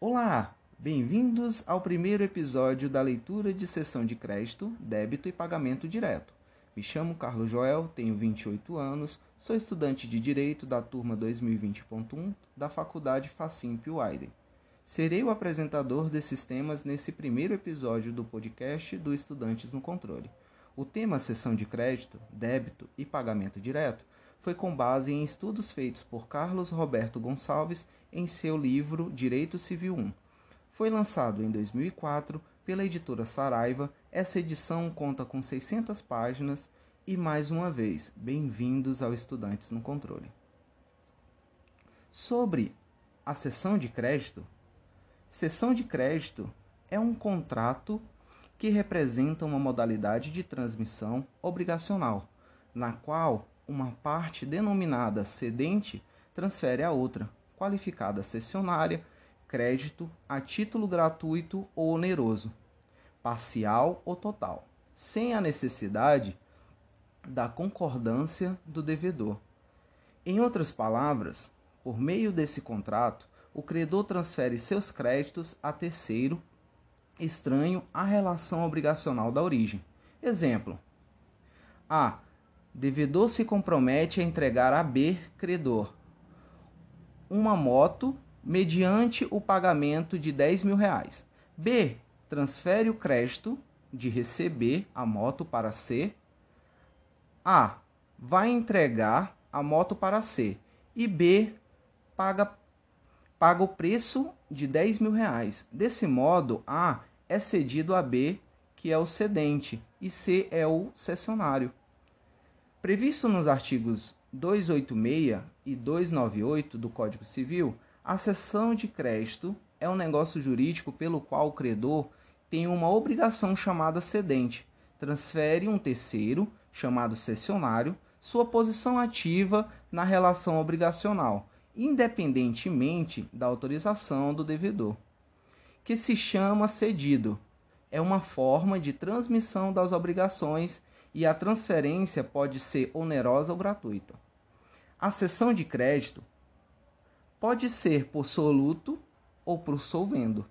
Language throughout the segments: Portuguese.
Olá, bem-vindos ao primeiro episódio da leitura de sessão de crédito, débito e pagamento direto. Me chamo Carlos Joel, tenho 28 anos, sou estudante de Direito da turma 2020.1 da Faculdade Facimp Widen. Serei o apresentador desses temas nesse primeiro episódio do podcast do Estudantes no Controle. O tema sessão de crédito, débito e pagamento direto foi com base em estudos feitos por Carlos Roberto Gonçalves em seu livro Direito Civil 1. Foi lançado em 2004 pela editora Saraiva. Essa edição conta com 600 páginas e mais uma vez, bem-vindos ao Estudantes no Controle. Sobre a sessão de crédito, sessão de crédito é um contrato que representa uma modalidade de transmissão obrigacional, na qual uma parte denominada cedente transfere a outra, qualificada cessionária, crédito a título gratuito ou oneroso, parcial ou total, sem a necessidade da concordância do devedor. Em outras palavras, por meio desse contrato, o credor transfere seus créditos a terceiro estranho à relação obrigacional da origem. Exemplo: A. Devedor se compromete a entregar a B, credor, uma moto mediante o pagamento de 10 mil reais. B. Transfere o crédito de receber a moto para C. A. Vai entregar a moto para C. E B. Paga, paga o preço de 10 mil reais. Desse modo, A é cedido a B, que é o cedente, e C é o cessionário. Previsto nos artigos 286 e 298 do Código Civil, a cessão de crédito é um negócio jurídico pelo qual o credor tem uma obrigação chamada cedente, transfere um terceiro, chamado cessionário, sua posição ativa na relação obrigacional, independentemente da autorização do devedor que se chama cedido. É uma forma de transmissão das obrigações e a transferência pode ser onerosa ou gratuita. A cessão de crédito pode ser por soluto ou por solvendo.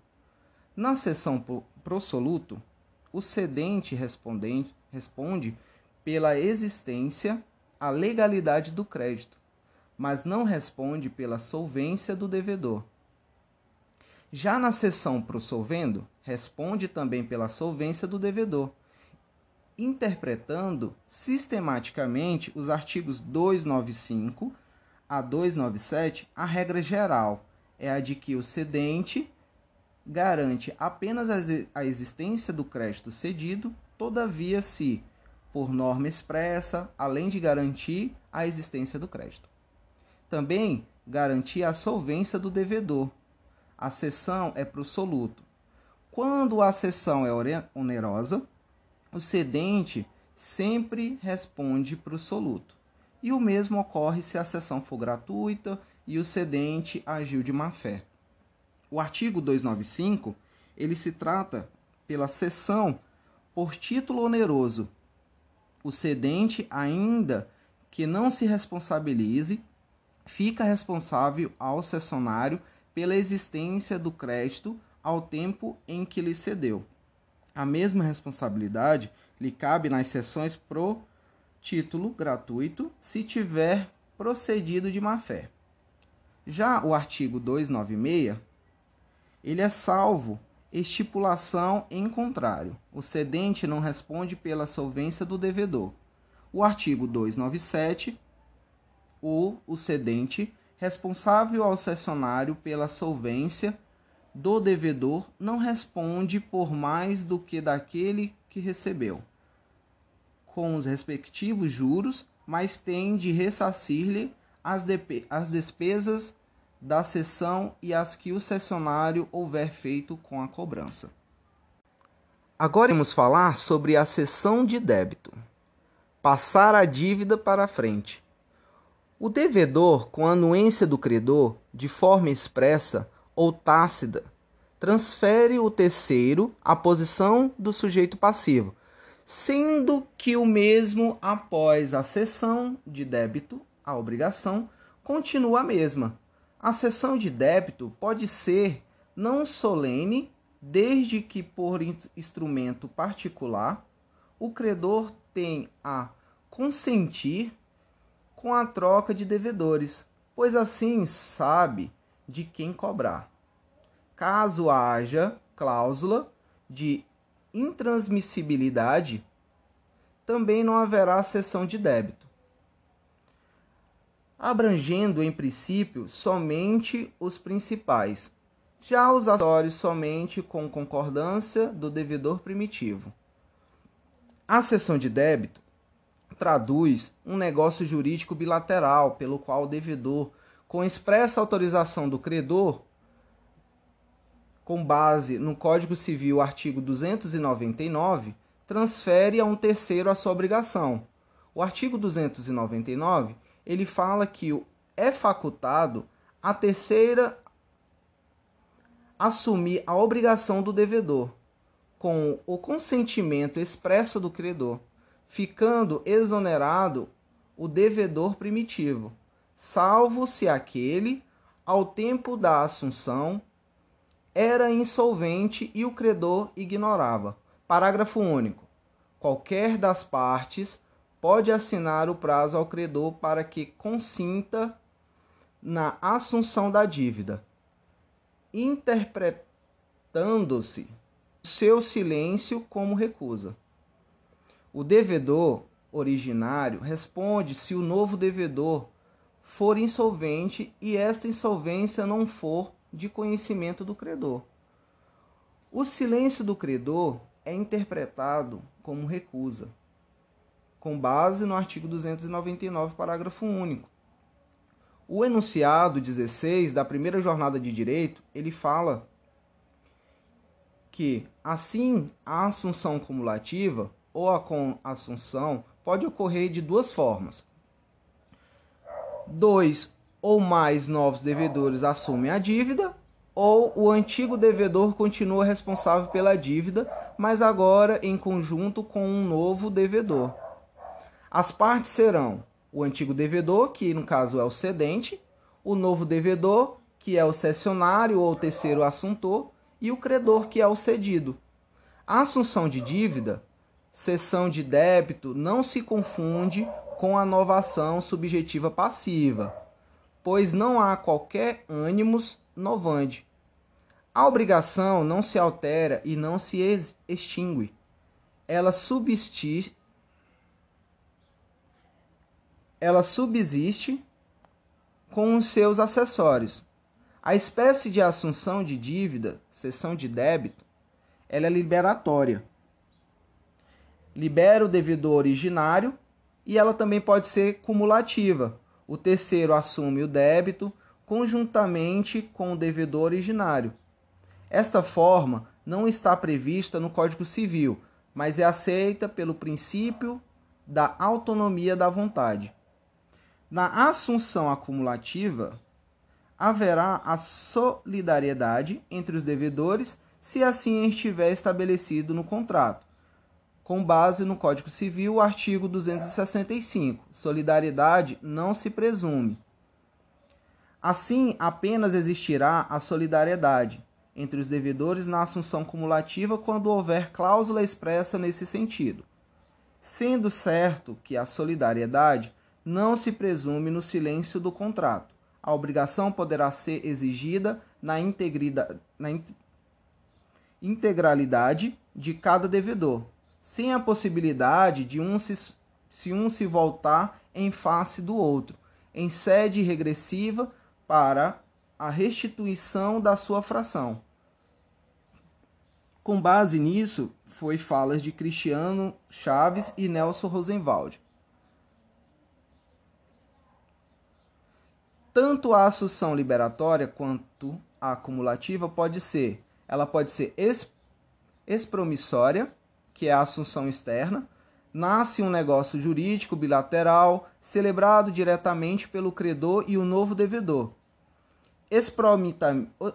Na cessão pro soluto, o cedente responde pela existência, a legalidade do crédito, mas não responde pela solvência do devedor. Já na seção pro solvendo, responde também pela solvência do devedor, interpretando sistematicamente os artigos 295 a 297, a regra geral é a de que o cedente garante apenas a existência do crédito cedido, todavia se, por norma expressa, além de garantir a existência do crédito. Também garantir a solvência do devedor, a cessão é para o soluto. Quando a cessão é onerosa, o cedente sempre responde para o soluto. E o mesmo ocorre se a cessão for gratuita e o cedente agiu de má fé. O artigo 295, ele se trata pela cessão por título oneroso. O cedente, ainda que não se responsabilize, fica responsável ao cessionário pela existência do crédito ao tempo em que lhe cedeu. A mesma responsabilidade lhe cabe nas sessões pro título gratuito se tiver procedido de má-fé. Já o artigo 296, ele é salvo estipulação em contrário. O cedente não responde pela solvência do devedor. O artigo 297, o, o cedente responsável ao cessionário pela solvência do devedor não responde por mais do que daquele que recebeu, com os respectivos juros, mas tem de ressarcir-lhe as, as despesas da cessão e as que o cessionário houver feito com a cobrança. Agora vamos falar sobre a cessão de débito. Passar a dívida para frente. O devedor, com a anuência do credor, de forma expressa ou tácita, transfere o terceiro à posição do sujeito passivo, sendo que o mesmo, após a cessão de débito, a obrigação continua a mesma. A cessão de débito pode ser não solene, desde que por instrumento particular o credor tem a consentir com a troca de devedores, pois assim sabe de quem cobrar. Caso haja cláusula de intransmissibilidade, também não haverá cessão de débito, abrangendo em princípio somente os principais, já os acessórios somente com concordância do devedor primitivo. A cessão de débito traduz um negócio jurídico bilateral pelo qual o devedor, com expressa autorização do credor, com base no Código Civil, artigo 299, transfere a um terceiro a sua obrigação. O artigo 299, ele fala que é facultado a terceira assumir a obrigação do devedor, com o consentimento expresso do credor, ficando exonerado o devedor primitivo, salvo se aquele, ao tempo da assunção, era insolvente e o credor ignorava. Parágrafo único. Qualquer das partes pode assinar o prazo ao credor para que consinta na assunção da dívida, interpretando-se seu silêncio como recusa. O devedor originário responde se o novo devedor for insolvente e esta insolvência não for de conhecimento do credor. O silêncio do credor é interpretado como recusa, com base no artigo 299, parágrafo único. O enunciado 16 da primeira jornada de direito, ele fala que assim a assunção cumulativa ou a com assunção pode ocorrer de duas formas. Dois ou mais novos devedores assumem a dívida, ou o antigo devedor continua responsável pela dívida, mas agora em conjunto com um novo devedor. As partes serão o antigo devedor, que no caso é o cedente, o novo devedor, que é o cessionário ou terceiro assuntor, e o credor, que é o cedido. A assunção de dívida, cessão de débito, não se confunde com a novação subjetiva passiva pois não há qualquer ânimos novande. A obrigação não se altera e não se extingue. Ela subsiste, ela subsiste com os seus acessórios. A espécie de assunção de dívida, cessão de débito, ela é liberatória. Libera o devedor originário e ela também pode ser cumulativa, o terceiro assume o débito conjuntamente com o devedor originário. Esta forma não está prevista no Código Civil, mas é aceita pelo princípio da autonomia da vontade. Na assunção acumulativa, haverá a solidariedade entre os devedores se assim estiver estabelecido no contrato com base no Código Civil, artigo 265. Solidariedade não se presume. Assim, apenas existirá a solidariedade entre os devedores na assunção cumulativa quando houver cláusula expressa nesse sentido. Sendo certo que a solidariedade não se presume no silêncio do contrato. A obrigação poderá ser exigida na, na integralidade de cada devedor, sem a possibilidade de um se, se um se voltar em face do outro, em sede regressiva para a restituição da sua fração. Com base nisso, foi falas de Cristiano Chaves e Nelson Rosenwald. Tanto a assunção liberatória quanto a acumulativa pode ser, ela pode ser expromissória, que é a assunção externa, nasce um negócio jurídico bilateral celebrado diretamente pelo credor e o novo devedor.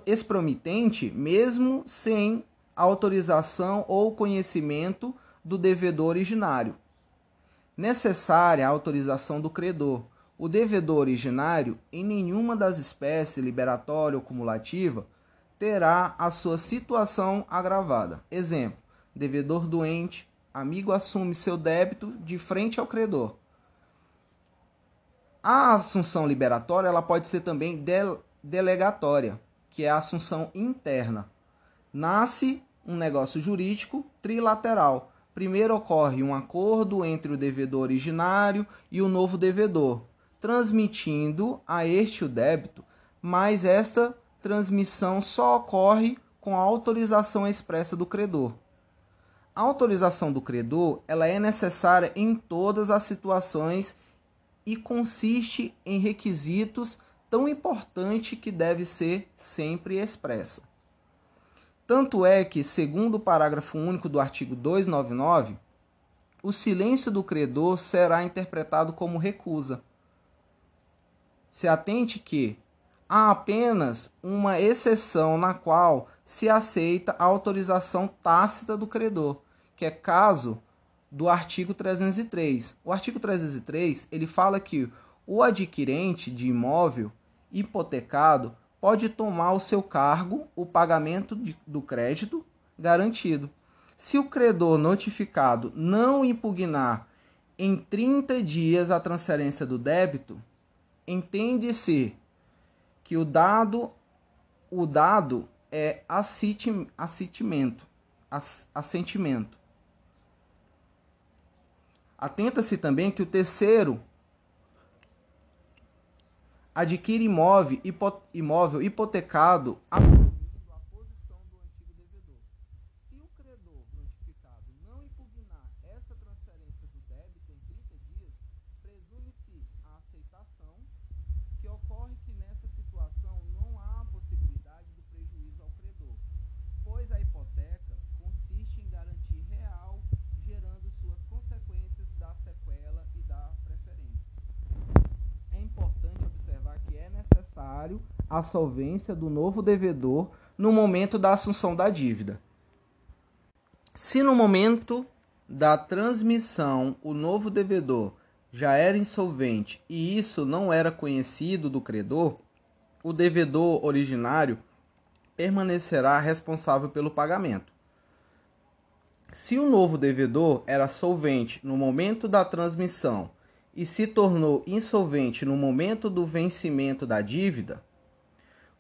Expromitente, mesmo sem autorização ou conhecimento do devedor originário. Necessária a autorização do credor. O devedor originário, em nenhuma das espécies liberatória ou cumulativa, terá a sua situação agravada. Exemplo: devedor doente, amigo assume seu débito de frente ao credor. A assunção liberatória ela pode ser também delegatória, que é a assunção interna. Nasce um negócio jurídico trilateral. Primeiro ocorre um acordo entre o devedor originário e o novo devedor, transmitindo a este o débito, mas esta transmissão só ocorre com a autorização expressa do credor. A autorização do credor ela é necessária em todas as situações e consiste em requisitos tão importante que deve ser sempre expressa. Tanto é que, segundo o parágrafo único do artigo 299, o silêncio do credor será interpretado como recusa. Se atente que há apenas uma exceção na qual se aceita a autorização tácita do credor, que é caso do artigo 303. O artigo 303, ele fala que o adquirente de imóvel hipotecado pode tomar ao seu cargo o pagamento de, do crédito garantido. Se o credor notificado não impugnar em 30 dias a transferência do débito, entende-se que o dado o dado é assentimento, assentimento. Atenta-se também que o terceiro adquire imóvel, imóvel hipotecado a a solvência do novo devedor no momento da assunção da dívida. Se no momento da transmissão o novo devedor já era insolvente e isso não era conhecido do credor, o devedor originário permanecerá responsável pelo pagamento. Se o novo devedor era solvente no momento da transmissão e se tornou insolvente no momento do vencimento da dívida,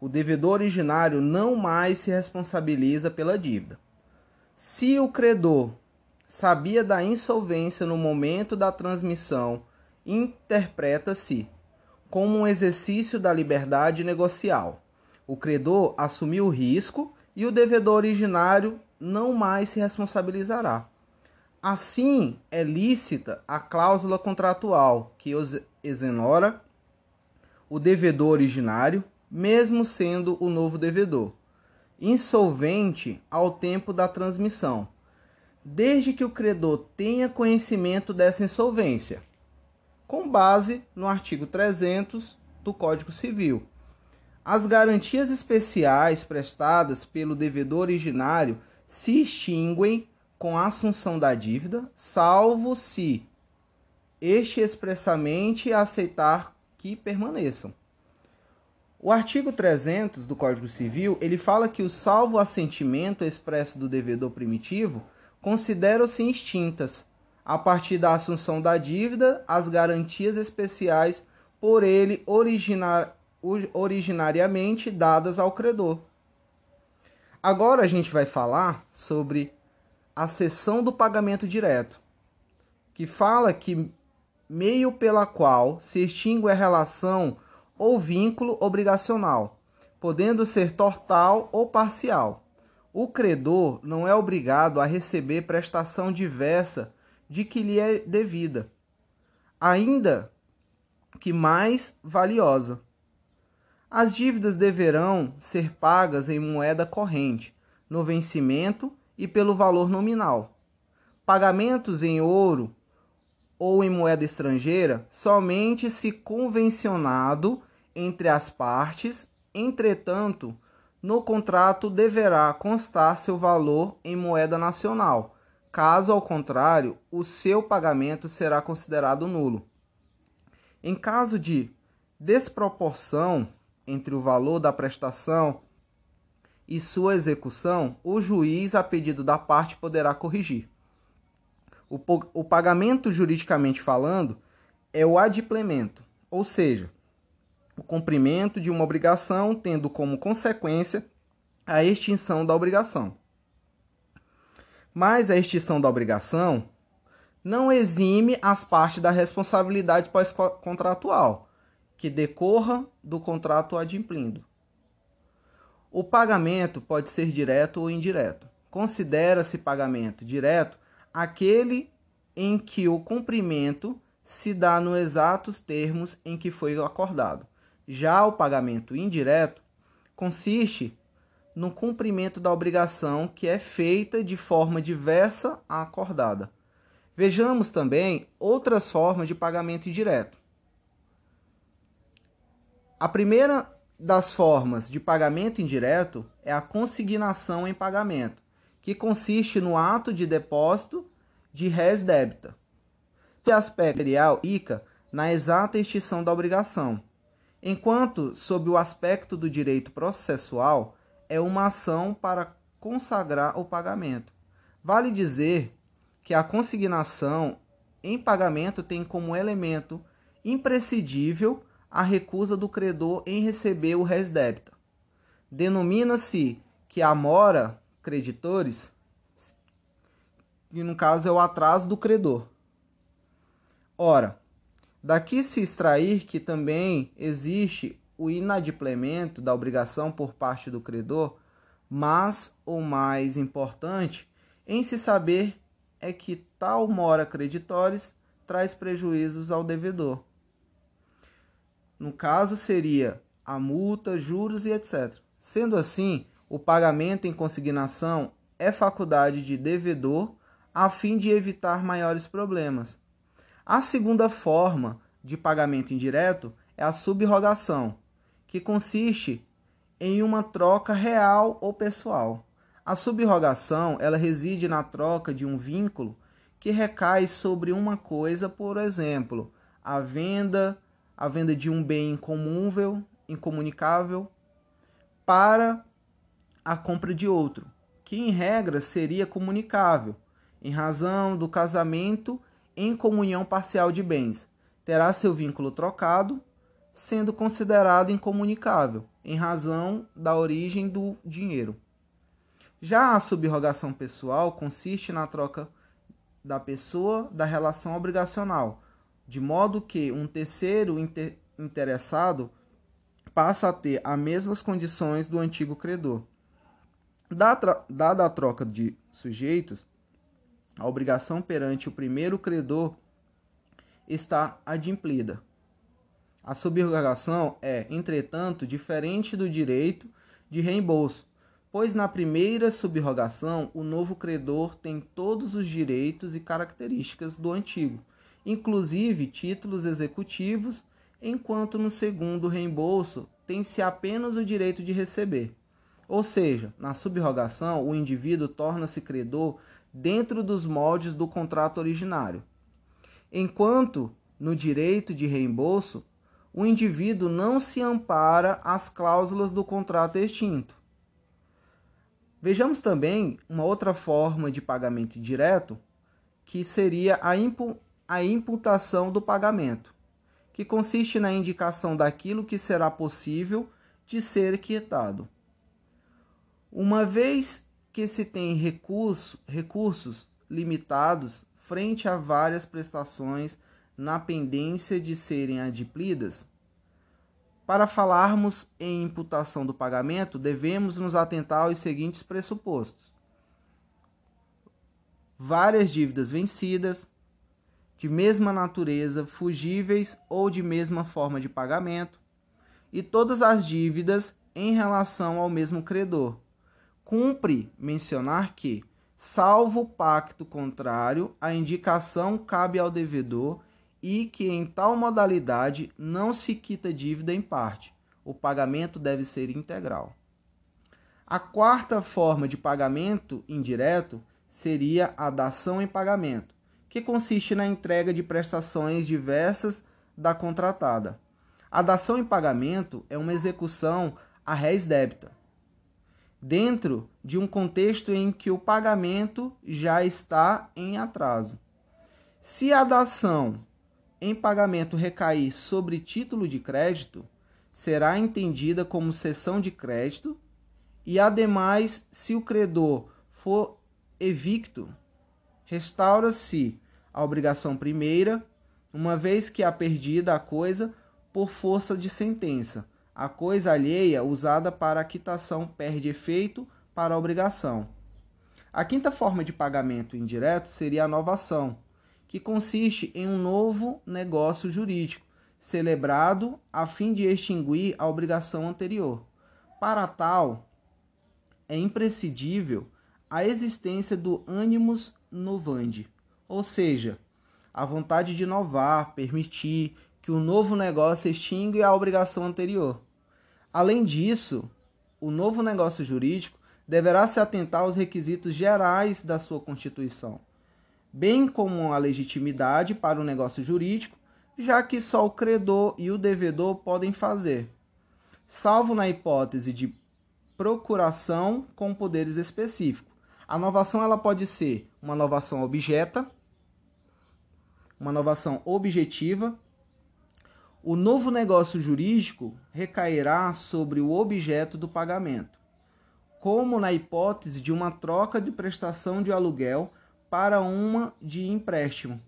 o devedor originário não mais se responsabiliza pela dívida. Se o credor sabia da insolvência no momento da transmissão, interpreta-se como um exercício da liberdade negocial. O credor assumiu o risco e o devedor originário não mais se responsabilizará. Assim, é lícita a cláusula contratual que exonera o devedor originário mesmo sendo o novo devedor, insolvente ao tempo da transmissão, desde que o credor tenha conhecimento dessa insolvência, com base no artigo 300 do Código Civil. As garantias especiais prestadas pelo devedor originário se extinguem com a assunção da dívida, salvo se este expressamente aceitar que permaneçam. O artigo 300 do Código Civil, ele fala que o salvo assentimento expresso do devedor primitivo consideram-se extintas, a partir da assunção da dívida, as garantias especiais por ele originar, originariamente dadas ao credor. Agora a gente vai falar sobre a cessão do pagamento direto, que fala que meio pela qual se extingue a relação ou vínculo obrigacional, podendo ser total ou parcial. O credor não é obrigado a receber prestação diversa de que lhe é devida, ainda que mais valiosa. As dívidas deverão ser pagas em moeda corrente, no vencimento e pelo valor nominal. Pagamentos em ouro ou em moeda estrangeira somente se convencionado entre as partes, entretanto, no contrato deverá constar seu valor em moeda nacional. Caso ao contrário, o seu pagamento será considerado nulo. Em caso de desproporção entre o valor da prestação e sua execução, o juiz, a pedido da parte, poderá corrigir. O, pagamento, juridicamente falando, é o adimplemento, ou seja, o cumprimento de uma obrigação tendo como consequência a extinção da obrigação. Mas a extinção da obrigação não exime as partes da responsabilidade pós-contratual que decorra do contrato adimplindo. O pagamento pode ser direto ou indireto. Considera-se pagamento direto aquele em que o cumprimento se dá nos exatos termos em que foi acordado. Já o pagamento indireto consiste no cumprimento da obrigação que é feita de forma diversa à acordada. Vejamos também outras formas de pagamento indireto. A primeira das formas de pagamento indireto é a consignação em pagamento, que consiste no ato de depósito de res débita. De aspecto material, ICA na exata extinção da obrigação, enquanto, sob o aspecto do direito processual, é uma ação para consagrar o pagamento. Vale dizer que a consignação em pagamento tem como elemento imprescindível a recusa do credor em receber o res débita. Denomina-se que a mora creditores, e no caso é o atraso do credor. Ora, daqui se extrair que também existe o inadimplemento da obrigação por parte do credor, mas o mais importante em se saber é que tal mora creditores traz prejuízos ao devedor no caso, seria a multa, juros e etc. Sendo assim, o pagamento em consignação é faculdade de devedor a fim de evitar maiores problemas. A segunda forma de pagamento indireto é a subrogação, que consiste em uma troca real ou pessoal. A subrogação, ela reside na troca de um vínculo que recai sobre uma coisa, por exemplo, a venda a venda de um bem incomúvel, incomunicável, para a compra de outro, que em regra seria comunicável, em razão do casamento em comunhão parcial de bens. Terá seu vínculo trocado, sendo considerado incomunicável, em razão da origem do dinheiro. Já a subrogação pessoal consiste na troca da pessoa da relação obrigacional, de modo que um terceiro inter interessado passa a ter as mesmas condições do antigo credor. Dada a troca de sujeitos, a obrigação perante o primeiro credor está adimplida. A subrogação é, entretanto, diferente do direito de reembolso, pois na primeira subrogação o novo credor tem todos os direitos e características do antigo inclusive títulos executivos, enquanto no segundo reembolso tem-se apenas o direito de receber. Ou seja, na subrogação, o indivíduo torna-se credor dentro dos moldes do contrato originário. Enquanto no direito de reembolso, o indivíduo não se ampara às cláusulas do contrato extinto. Vejamos também uma outra forma de pagamento direto, que seria a a imputação do pagamento, que consiste na indicação daquilo que será possível de ser quietado. Uma vez que se tem recurso, recursos limitados frente a várias prestações na pendência de serem adimplidas, para falarmos em imputação do pagamento, devemos nos atentar aos seguintes pressupostos: várias dívidas vencidas, de mesma natureza, fugíveis ou de mesma forma de pagamento, e todas as dívidas em relação ao mesmo credor. Cumpre mencionar que, salvo pacto contrário, a indicação cabe ao devedor e que em tal modalidade não se quita dívida em parte. O pagamento deve ser integral. A quarta forma de pagamento indireto seria a dação em pagamento, que consiste na entrega de prestações diversas da contratada. A dação em pagamento é uma execução a res débita. Dentro de um contexto em que o pagamento já está em atraso. Se a dação em pagamento recair sobre título de crédito, será entendida como cessão de crédito e, ademais, se o credor for evicto, restaura-se a obrigação primeira, uma vez que a perdida a coisa por força de sentença. A coisa alheia usada para a quitação perde efeito para a obrigação. A quinta forma de pagamento indireto seria a novação, que consiste em um novo negócio jurídico, celebrado a fim de extinguir a obrigação anterior. Para tal, é imprescindível a existência do animus novandi, ou seja, a vontade de inovar, permitir que o novo negócio extingue a obrigação anterior. Além disso, o novo negócio jurídico deverá se atentar aos requisitos gerais da sua constituição, bem como a legitimidade para o negócio jurídico, já que só o credor e o devedor podem fazer, salvo na hipótese de procuração com poderes específicos. A novação ela pode ser uma novação objeta, uma novação objetiva. O novo negócio jurídico recairá sobre o objeto do pagamento, como na hipótese de uma troca de prestação de aluguel para uma de empréstimo.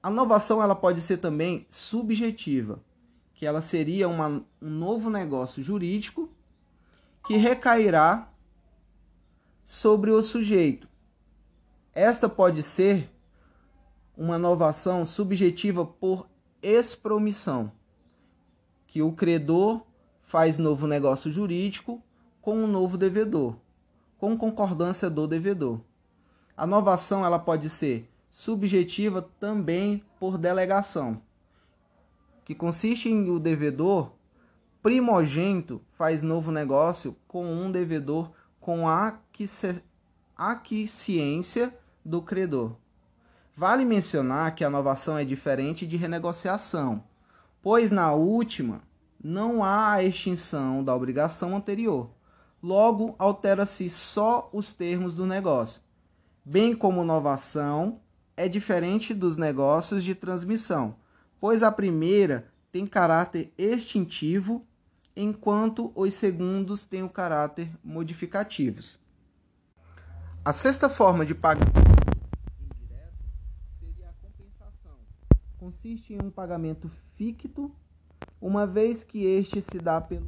A novação ela pode ser também subjetiva, que ela seria uma, um novo negócio jurídico que recairá sobre o sujeito. Esta pode ser uma novação subjetiva por expromissão, que o credor faz novo negócio jurídico com um novo devedor, com concordância do devedor. A novação ela pode ser subjetiva também por delegação, que consiste em o devedor primogênito faz novo negócio com um devedor com a aquiescência do credor. Vale mencionar que a novação é diferente de renegociação, pois na última não há a extinção da obrigação anterior. Logo, altera-se só os termos do negócio. Bem como novação é diferente dos negócios de transmissão, pois a primeira tem caráter extintivo enquanto os segundos têm o caráter modificativos. A sexta forma de pagamento indireto seria a compensação. Consiste em um pagamento ficto, uma vez que este se dá pelo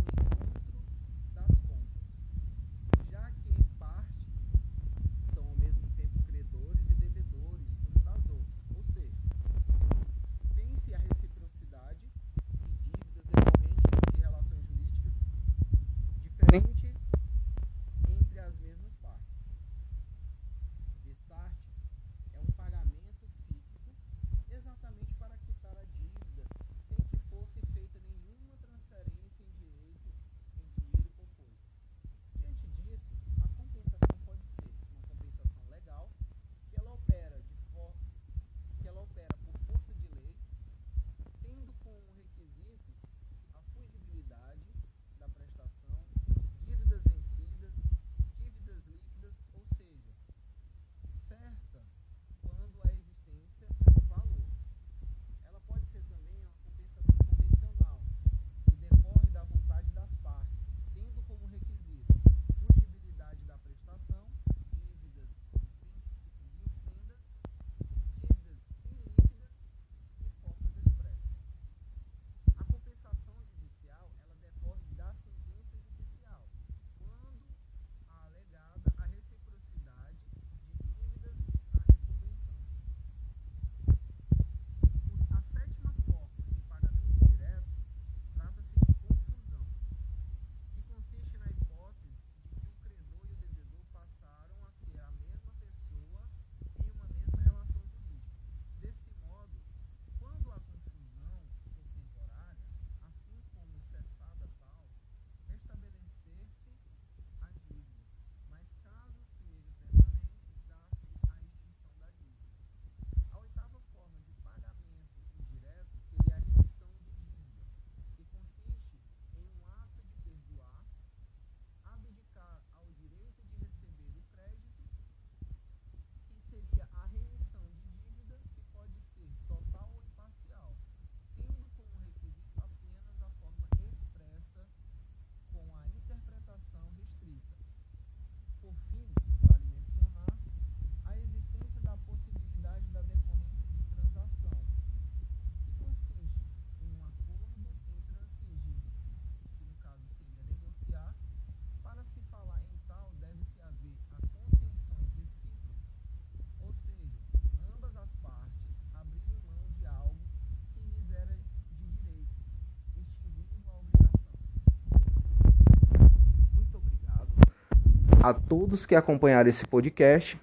a todos que acompanharam esse podcast.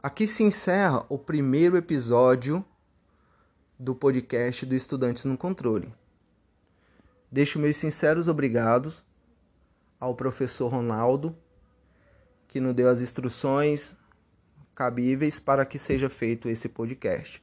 Aqui se encerra o primeiro episódio do podcast do Estudantes no Controle. Deixo meus sinceros obrigados ao professor Ronaldo, que nos deu as instruções cabíveis para que seja feito esse podcast.